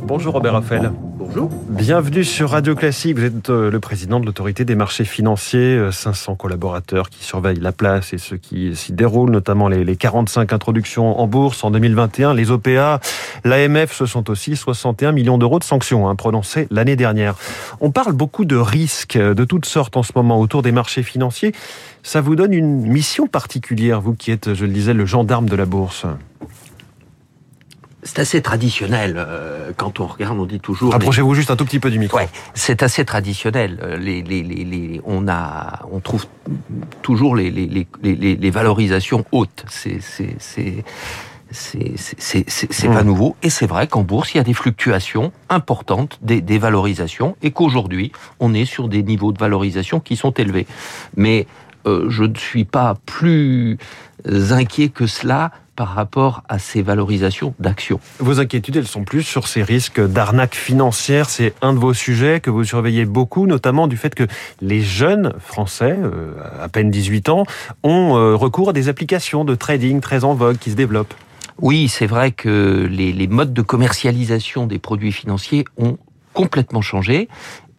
Bonjour Robert Raphaël. Bonjour. Bienvenue sur Radio Classique. Vous êtes euh, le président de l'autorité des marchés financiers. euh, 500 collaborateurs qui surveillent la place et ce qui s'y déroule, notamment les, les 45 introductions en bourse en 2021. Les OPA, l'AMF, ce sont aussi 61 millions d'euros de sanctions hein, prononcées l'année dernière. On parle beaucoup de risques euh, de toutes sortes en ce moment autour des marchés financiers. Ça vous donne une mission particulière, vous qui êtes, je le disais, le gendarme de la bourse. C'est assez traditionnel. euh, quand on regarde, on dit toujours. les- Rapprochez-vous juste un tout petit peu du micro. Ouais, c'est assez traditionnel. Euh, Les, les, les, les- on a, on trouve toujours les, les, les, les, les valorisations hautes. C'est, pas nouveau. Et c'est vrai qu'en bourse, il y a des fluctuations importantes des, des valorisations et qu'aujourd'hui, on est sur des niveaux de valorisation qui sont élevés. Mais euh, je ne suis pas plus inquiet que cela par rapport à ces valorisations d'actions. Vos inquiétudes, elles sont plus sur ces risques d'arnaque financière. C'est un de vos sujets que vous surveillez beaucoup, notamment du fait que les jeunes Français, euh, à peine 18 ans, ont euh, recours à des applications de trading très en vogue qui se développent. Oui, c'est vrai que les, les modes de commercialisation des produits financiers ont complètement changé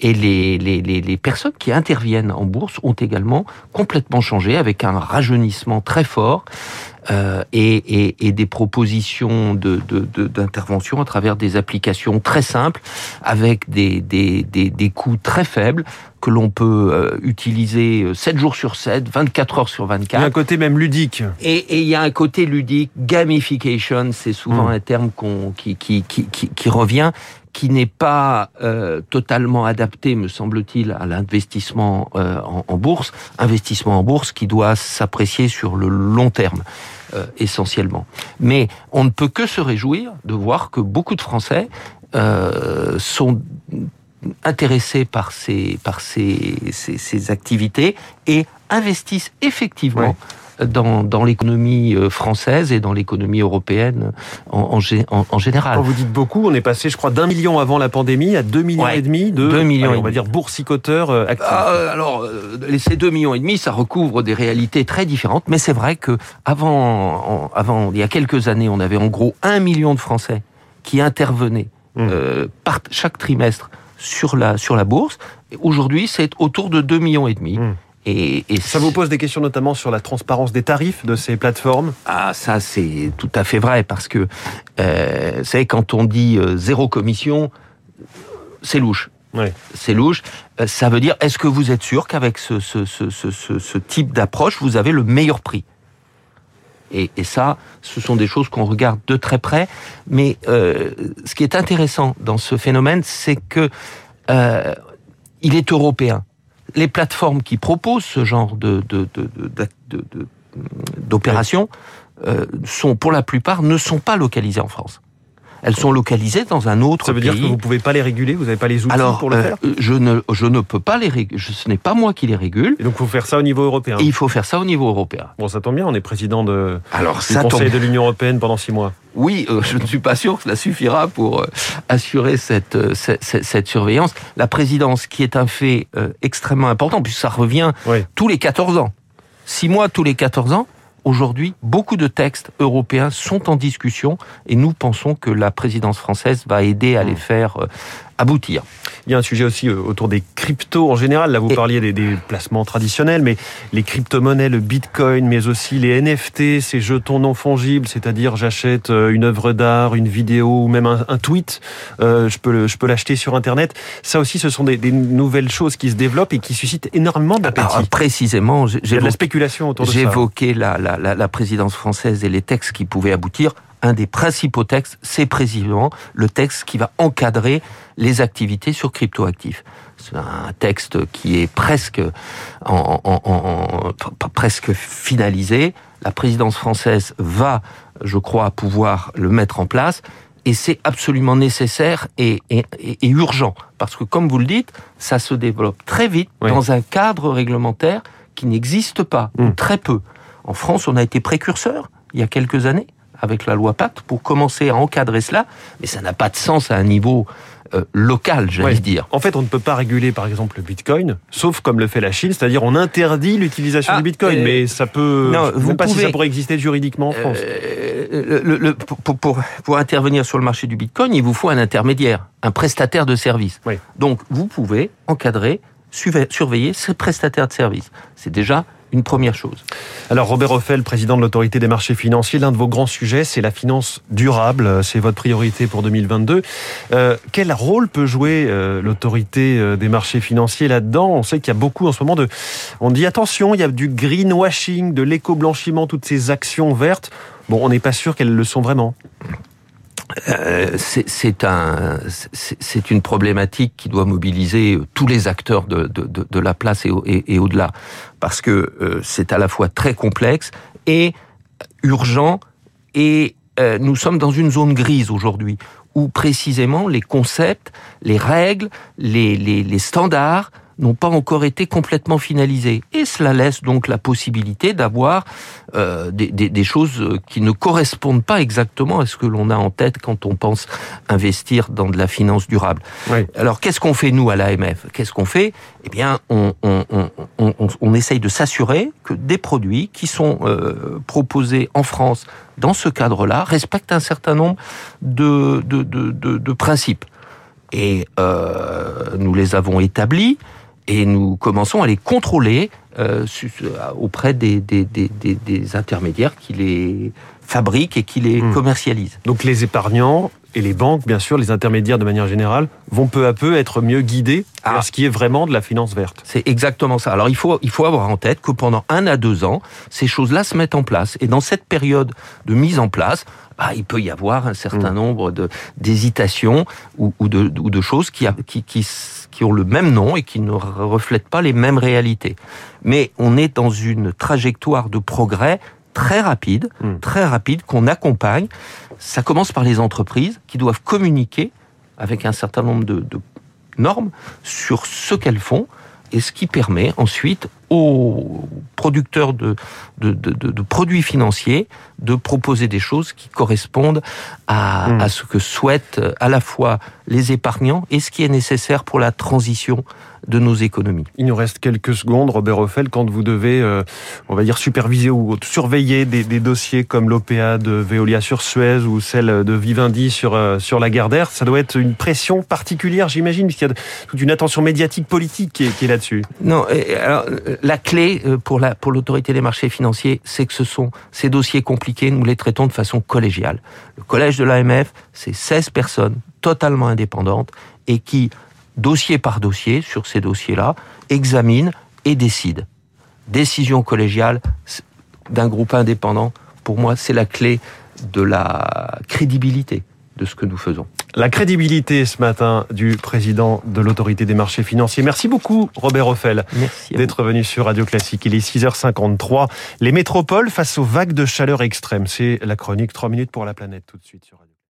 et les, les, les, les personnes qui interviennent en bourse ont également complètement changé avec un rajeunissement très fort euh, et, et, et des propositions de, de, de- d'intervention à travers des applications très simples avec des, des, des, des coûts très faibles que l'on peut euh, utiliser 7 jours sur 7, 24 heures sur Il y a 24. un côté même ludique. Et et il y a un côté ludique, gamification, c'est souvent Mm. un terme qui, qui, qui, qui revient, qui n'est pas euh, totalement adapté, me semble-t-il, à l'investissement euh, en, bourse. Investissement en bourse qui doit s'apprécier sur le long terme, euh, essentiellement. Mais on ne peut que se réjouir de voir que beaucoup de Français euh, sont intéressés par ces, par ces, ces activités et investissent effectivement dans, dans l'économie euh, française et dans l'économie européenne en, en, en- en général. Quand vous dites beaucoup, on est passé, je crois, d'un million avant la pandémie à deux millions Ouais. et demi de, Deux millions allez, on va dire, boursicoteurs euh, actifs. Ah, alors, euh, ces deux millions et demi, ça recouvre des réalités très différentes, mais c'est vrai que avant, avant, il y a quelques années, on avait en gros un million de Français qui intervenaient Mmh. euh, par chaque trimestre sur la sur la bourse. Aujourd'hui, c'est autour de deux millions et demi. Mmh. Et, et Ça vous pose des questions notamment sur la transparence des tarifs de ces plateformes? Ah, ça c'est tout à fait vrai parce que euh, vous savez quand on dit euh, zéro commission, c'est louche. Ouais. C'est louche. Euh, ça veut dire est-ce que vous êtes sûr qu'avec ce, ce, ce, ce, ce- ce type d'approche, vous avez le meilleur prix? Et, et ça, ce sont des choses qu'on regarde de très près. Mais euh, ce qui est intéressant dans ce phénomène, c'est que euh, il est européen. Les plateformes qui proposent ce genre de d'opérations euh, sont, pour la plupart, ne sont pas localisées en France. Elles sont localisées dans un autre Ça veut pays. dire que vous pouvez pas les réguler, vous n'avez pas les outils Alors, pour le euh, faire je ne je ne peux pas les réguler. Ce n'est pas moi qui les régule. Et donc, il faut faire ça au niveau européen. Et il faut faire ça au niveau européen. Bon, ça tombe bien, on est président de, Alors du Conseil de l'Union européenne pendant six mois. Oui, euh, je ne suis pas sûr que cela suffira pour euh, assurer cette, cette, surveillance. La présidence, qui est un fait extrêmement important, puisque ça revient Oui. tous les 14 ans. Six mois tous les 14 ans. Aujourd'hui, beaucoup de textes européens sont en discussion et nous pensons que la présidence française va aider à les faire euh, aboutir. Il y a un sujet aussi euh, autour des cryptos en général. Là, vous parliez des, des placements traditionnels, mais les crypto-monnaies, le bitcoin, mais aussi les NFT, ces jetons non fongibles, c'est-à-dire j'achète euh, une œuvre d'art, une vidéo ou même un, un tweet, euh, je peux je peux l'acheter sur Internet. Ça aussi, ce sont des, des nouvelles choses qui se développent et qui suscitent énormément d'appétit. Alors, précisément, j'ai la j'évoquais- spéculation autour de ça. J'évoquais la, la, la présidence française et les textes qui pouvaient aboutir. Un des principaux textes, c'est précisément le texte qui va encadrer les activités sur cryptoactifs. C'est un texte qui est presque, en, en- en- en- p- presque finalisé. La présidence française va, je crois, pouvoir le mettre en place. Et c'est absolument nécessaire et, et- et- et urgent. Parce que, comme vous le dites, ça se développe très vite Oui. dans un cadre réglementaire qui n'existe pas, ou Mm. très peu. En France, on a été précurseur, il y a quelques années, avec la loi Pacte pour commencer à encadrer cela, mais ça n'a pas de sens à un niveau euh, local, j'allais dire. En fait, on ne peut pas réguler, par exemple, le Bitcoin, sauf comme le fait la Chine, c'est-à-dire on interdit l'utilisation Ah, du Bitcoin, euh, mais ça peut. non, vous pas si ça pourrait exister juridiquement en France. Euh, le- le- pour, pour- pour intervenir sur le marché du Bitcoin, il vous faut un intermédiaire, un prestataire de service. Oui. Donc, vous pouvez encadrer, surveiller ces prestataires de service. C'est déjà une première chose. Alors Robert Offel, président de l'autorité des marchés financiers, l'un de vos grands sujets, c'est la finance durable. C'est votre priorité pour 2022. Euh, quel rôle peut jouer euh, l'autorité euh, des marchés financiers là-dedans? On sait qu'il y a beaucoup en ce moment de... On dit attention, il y a du greenwashing, de l'éco-blanchiment, toutes ces actions vertes. Bon, on n'est pas sûr qu'elles le sont vraiment. Euh, c'est un, c'est une problématique qui doit mobiliser tous les acteurs de, de, de, de la place et, au- et, et au-delà, parce que euh, c'est à la fois très complexe et urgent, et euh, nous sommes dans une zone grise aujourd'hui, où précisément les concepts, les règles, les, les, les standards n'ont pas encore été complètement finalisés. Et cela laisse donc la possibilité d'avoir euh, des, des, des choses qui ne correspondent pas exactement à ce que l'on a en tête quand on pense investir dans de la finance durable. Oui. Alors qu'est-ce qu'on fait nous à l'AMF Qu'est-ce qu'on fait? Eh bien, on, on, on, on, on- on essaye de s'assurer que des produits qui sont euh, proposés en France dans ce cadre-là respectent un certain nombre de, de, de, de, de principes. Et euh, nous les avons établis et nous commençons à les contrôler euh, auprès des intermédiaires qui les fabriquent et qui les Hmm. commercialisent. Donc les épargnants et les banques, bien sûr, les intermédiaires de manière générale, vont peu à peu être mieux guidés Ah. vers ce qui est vraiment de la finance verte. C'est exactement ça. Alors il faut, il faut avoir en tête que pendant un à deux ans, ces choses-là se mettent en place. Et dans cette période de mise en place, bah, il peut y avoir un certain Mm. nombre d'hésitations ou, ou, de, ou de choses qui, qui ont le même nom et qui ne reflètent pas les mêmes réalités. Mais on est dans une trajectoire de progrès très rapide, Mm. très rapide qu'on accompagne. Ça commence par les entreprises qui doivent communiquer avec un certain nombre de, de normes sur ce qu'elles font et ce qui permet ensuite aux producteurs de, de, de, de- de produits financiers de proposer des choses qui correspondent à, Mm. à ce que souhaitent à la fois les épargnants et ce qui est nécessaire pour la transition de nos économies. Il nous reste quelques secondes, Robert Offel, quand vous devez, euh, on va dire, superviser ou surveiller des, des dossiers comme l'OPA de Veolia sur Suez ou celle de Vivendi sur, euh, sur la Gardère. Ça doit être une pression particulière, j'imagine, puisqu'il y a toute une attention médiatique politique qui est, qui est là-dessus. Non, alors, la clé euh, pour la pour l'autorité des marchés financiers, c'est que ce sont ces dossiers compliqués, nous les traitons de façon collégiale. Le collège de l'AMF, c'est 16 personnes totalement indépendantes et qui, dossier par dossier, sur ces dossiers-là, examinent et décident. Décision collégiale d'un groupe indépendant, pour moi, c'est la clé de la crédibilité de ce que nous faisons. La crédibilité ce matin du président de l'autorité des marchés financiers. Merci beaucoup, Robert Offel. D'être venu sur Radio Classique. Il est 6h53. Les métropoles face aux vagues de chaleur extrême. C'est la chronique 3 minutes pour la planète tout de suite sur Radio